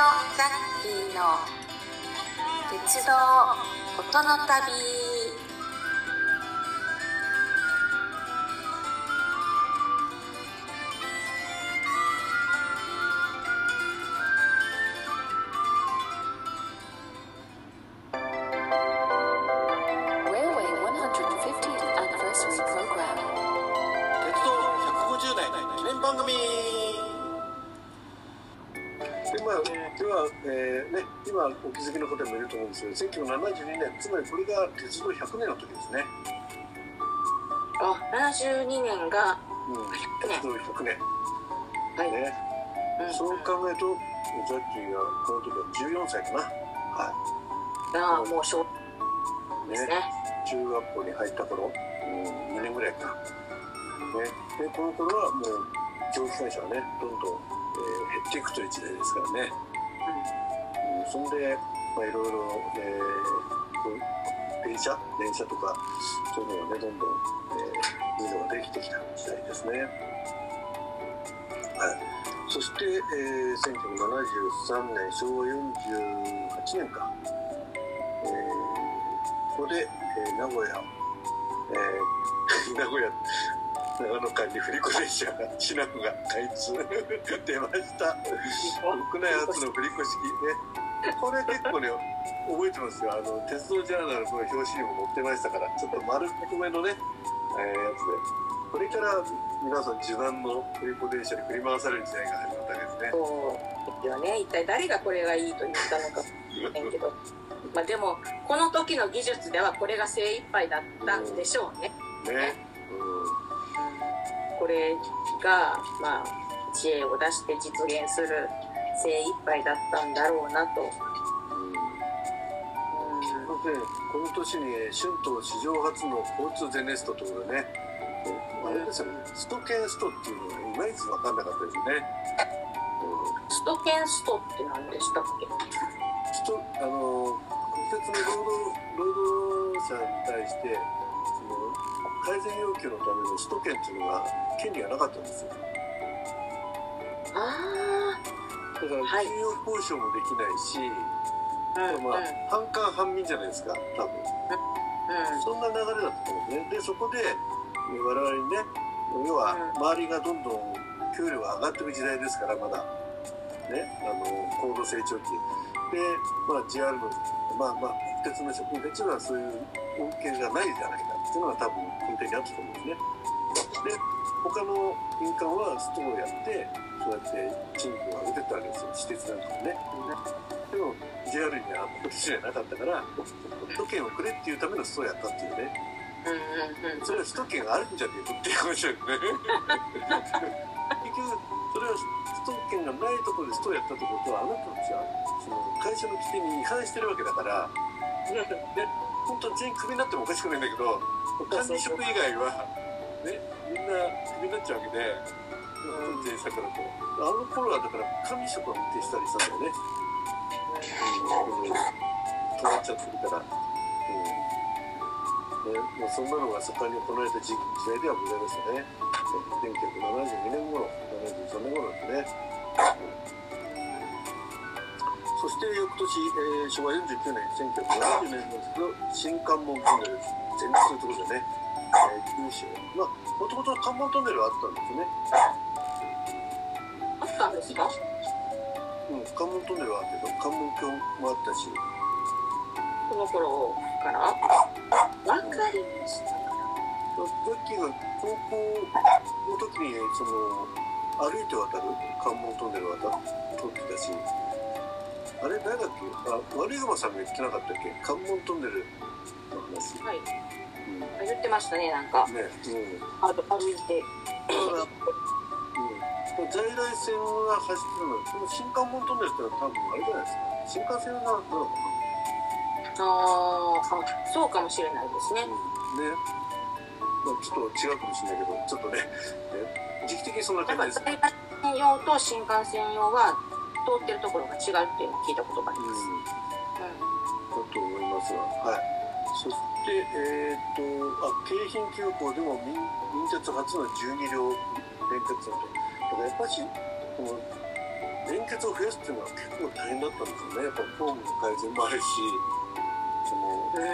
ジャッキーの鉄道音の旅。では、えーね、今お気づきの方もいると思うんですけど1972年つまりこれが鉄道100年の時ですね、あ72年がうん、100年。鉄道100年。はい、ね、うん。そう考えるとジャッキーがこの時は14歳かな。はああもう小いですね。中学校に入った頃、うん、2年ぐらいか、ね、でこの頃はもう蒸気機関車はねどんどん、えー減っていくという時代ですからね、うん、そんで、まあ、いろいろ、えー電車電車とかそういうのがねどんどん、えー、いいのができてきた時代ですね。はい、そして、えー、1973年昭和48年か、えーここで、えー名古屋、えー 名古屋長野間に振り子電車がシナフが開通出ました。国内初の振り子式ね。これ結構ね覚えてますよ。あの鉄道ジャーナルの表紙にも載ってましたからちょっと丸っこめのね、えーやつで。これから皆さん自慢の振り子電車に振り回される時代が始まったわけですね。そうですよね。一体誰がこれがいいと言ったのか知らんけど。まあでもこの時の技術ではこれが精一杯だったんでしょうね。ね、これがまあ知恵を出して実現する精一杯だったんだろうなと、うん。うんそれでこの年に春闘史上初の交通ゼネストということでね、あれですよね、ストケンストっていうのがいまいち分かんなかったですね。うんストケンストって何でしたっけ？ストあの国鉄の労働労働者に対してその改善要求のためのスト権っていうのが権利がなかったんですよ。あだからはい給与交渉もできないし、あうんうんまあ半官半民じゃないですか、多分。うんそんな流れだったと思うんですね。で、そこで、え我々にね、要は周りがどんどん給料が上がっていく時代ですから、まだ。ね、あの、高度成長期。で、まあ JR の、まあまあ、鉄の人、鉄はそういう恩恵がないじゃないかっていうのが多分根底にあったと思うんですね。で、他の民間はストをやって、そうやって賃金を上げてったわけですよ、私鉄なんかもね。でも JR には今年じゃなかったから、都権をくれっていうためのストをやったっていうね。それは首都圏があるんじゃねえかっていう話だよね。結局、それは首都圏がないところでストをやったってことは、あなたたちは、その会社の規定に違反してるわけだから、で、本当は全員クビになってもおかしくないんだけど、管理職以外は、ね、みんなクビになっちゃうわけで、運転者からと。あの頃はだから管理職を運転したりしたんだよね。うん、止まっちゃってるから。うんね、もうそんなのが盛んに行われた時時代ではございましたね。1972年頃、73年頃ですね。年、えー昭和49年、1970年ですけど、新関門トンネル全通とことでね、えー、九州。まあ、もともと関門トンネルはあったんですよね。あったんですか？うん、関門トンネルはあったけど、関門橋もあったし、この頃から？わかりましたザッキーが高校の時にその歩いて渡る関門トンネル渡通ってたしあれ誰だっけ？あ悪い熊さんが言ってなかったっけ？関門トンネルの話、はい。う言ってましたねなんか。うん。あ歩いて。だから、うん、在来線が走ってるのその新関門トンネルってのは多分あれじゃないですか？新幹線なのかな？あーあそうかもしれないですね。うん。ね。まあちょっと違うかもしれないけどちょっとねね。時期的にそんな感じですぱ在来線用と新幹線用は通ってるところが違うっていうのを聞いたことがあります、うん。だと思いますが、はい。そして、えっ、と、あ、京浜急行でも民民鉄初の12両連結だと。だからやっぱし、この、連結を増やすっていうのは結構大変だったんですよね。やっぱフォームの改善もあるしその、うん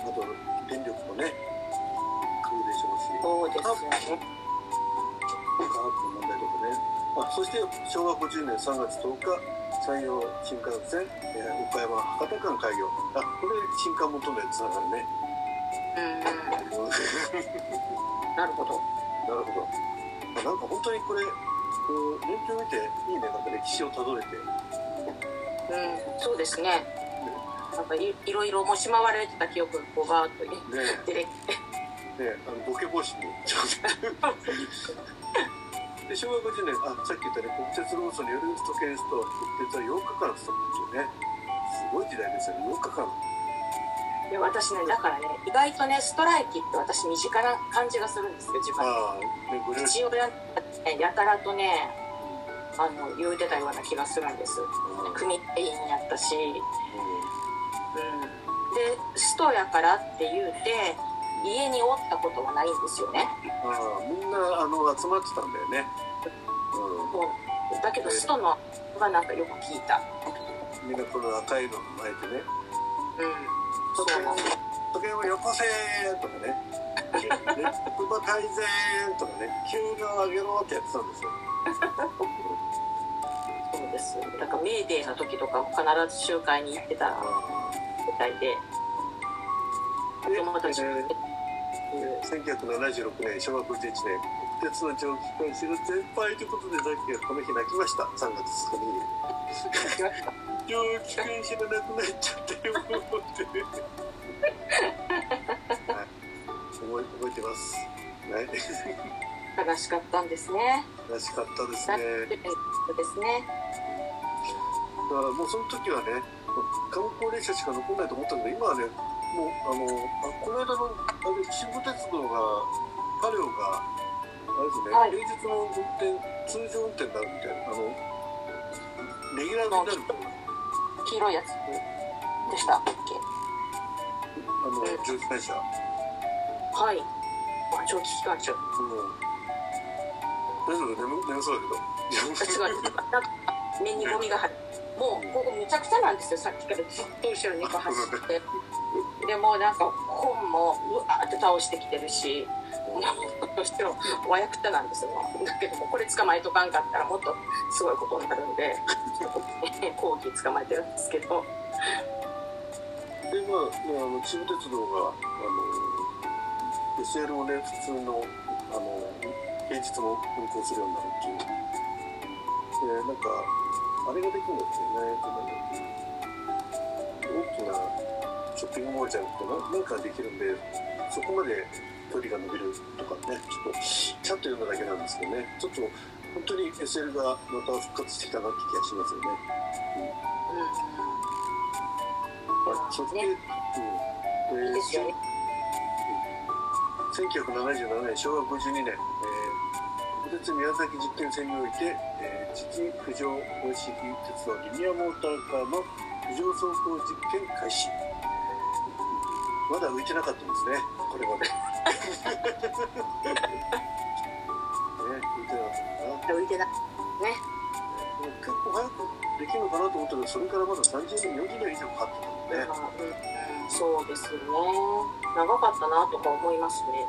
そのあと電力もね食うでしょうし。そうですよね科学の問題とかねあそして昭和50年3月10日山陽新幹線、えー岡山博多間開業あこれ新幹元のやつだからねうんなるほどなるほど。あなんか本当にこれ、こう年表見ていいね、なんか歴史をたどれて。うんそうですねなんかいいろいろもし回られてた記憶がこうバーッとねね出てきてねあのボケ防止にちょっと。で昭和50年、あさっき言ったね、国鉄労組によるスト権スト、国鉄は8日間ストップっていうね、すごい時代ですよね、8日間。で私ねだからね意外とねストライキって私身近な感じがするんですよ自分。ああ、ね。父親ねやたらとねあの言うてたような気がするんです。うん。組員やったし、うん、うでストやからって言うて家におったことはないんですよね。ん、ああみんなあの集まってたんだよね。そうだけどストのはなんかよく聞いた。うん、みんなこの赤いの巻いてね。うん。そう時計をよこせーとかね。ね、馬改善とかね、急が上げろってやってたんですよ。そうです。だからメーデーの時とかも必ず集会に行ってたみたいで。で、友達もえーいう1976年、小学11年、国鉄の蒸気機関士が全廃ということで、さっきがこの日泣きました。3月2日に。蒸気機関士がなくなっちゃったよって。はい、覚え覚えてます。はい。悲しかったんですねらしかったですだね。ですねだからもうその時はね、観光列車しか残んないと思ったけど、今はね、もう、あの、あこの間の、あれ、秩父鉄道が、パレオが、あれですね、はい。平日の運転、通常運転になるみたいな、あの、レギュラーになるみたいな、黄色いやつでした。っけあの、蒸気会社。はい。あ蒸気機関車うん。大丈夫眠眠そうだけど。違うなんか目にゴミが入る。もうここめちゃくちゃなんですよ。さっきからずっと後ろにこう走ってでもなんか本もうわーって倒してきてるしもう後ろわやくたなんですよだけどもこれ捕まえとかんかったらもっとすごいことになるんで 後期捕まえてるんですけどで、まあ、ねあの、秩父鉄道が、あの、SL をね、普通の、あの、平日も運行するようになるっていう。で、なんか、あれができるんだってね、大きなショッピングモールじゃなくて、ななんかできるんで、そこまで距離が伸びるとかね、ちょっと、ちゃんと読んだだけなんですけどね、ちょっと、本当に SL がまた復活してきたなって気がしますよね。そして、ね。うん、いいですよ。ね1977年、昭和52年、えー、国鉄宮崎実験線において、えー、実浮上方式鉄道リニアモーターカーの浮上走行実験開始。まだ浮いてなかったんですね、これまで。ね、浮いてなかった。浮いてないね結構早くできるのかなと思ったけど、それからまだ30年、40年以上かかってたもんね。うん、そうですよね長かったなとか思いますねね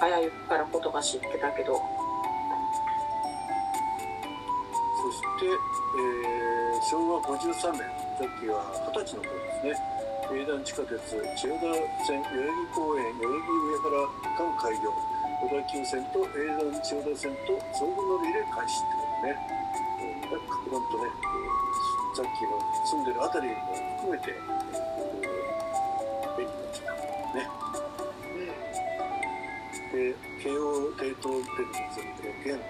早いから言葉知ってたけどそして、えー昭和53年、さっきは二十歳の頃ですね。営団地下鉄千代田線代々木公園代々木上原間開業小田急線と営団千代田線と相互乗り入れ開始ってことね。えー、格段とね、えーさっきの住んでるあたりも含めて、えー、便利になってきたね。で、京王帝東電鉄、えー現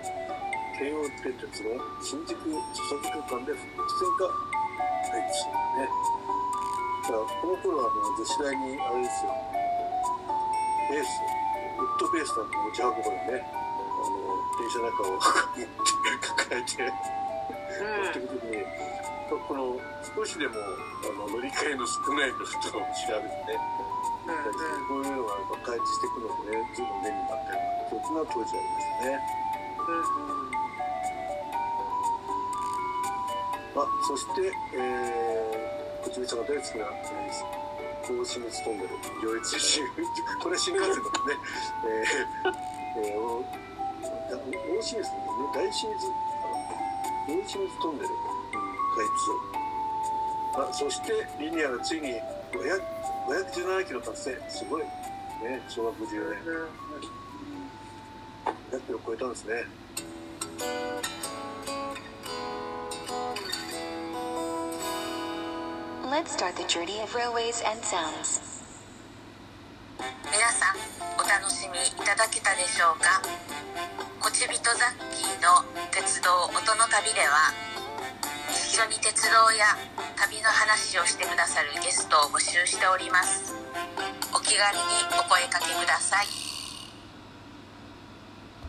京王電鉄の新宿笹塚間で複線が開始しね。この頃はあの女子大にあれですよ、ベース、ウッドベースなんて持ち運ぶのね、あの、電車の中を抱えて、持っていくときに、この少しでもあの乗り換えの少ないルートを調べてね、うんうん。こういうのが開示していくのもね、随分便利になったような記憶が当時ありましたね。うんうん。あそして、えー、こちみさんが大好きな、えー甲子熱トンネル上越新これ新幹線だもんねえー、えー、おだ大清水のね大清水あの大清水トンネル、開通あそしてリニアがついに517キロ達成すごいね小学14年100キロ超えたんですね Let's start the journey of railways and sounds. 皆さんお楽しみいただけたでしょうか？こちびとザッキーの鉄道音の旅では一緒に鉄道や旅の話をしてくださるゲストを募集しております。お気軽にお声かけください。